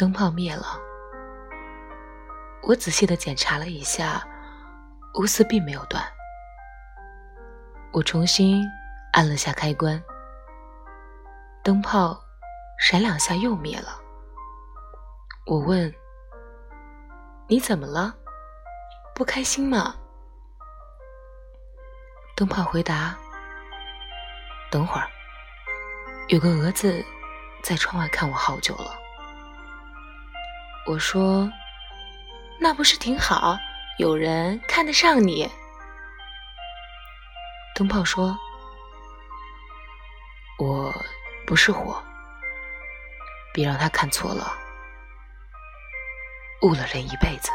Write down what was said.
灯泡灭了，我仔细的检查了一下，钨丝并没有断。我重新按了下开关，灯泡闪两下又灭了。我问：“你怎么了？不开心吗？”灯泡回答：“等会儿，有个蛾子在窗外看我好久了。”我说：“那不是挺好？有人看得上你。”灯泡说：“我不是火，别让他看错了。”误了人一辈子。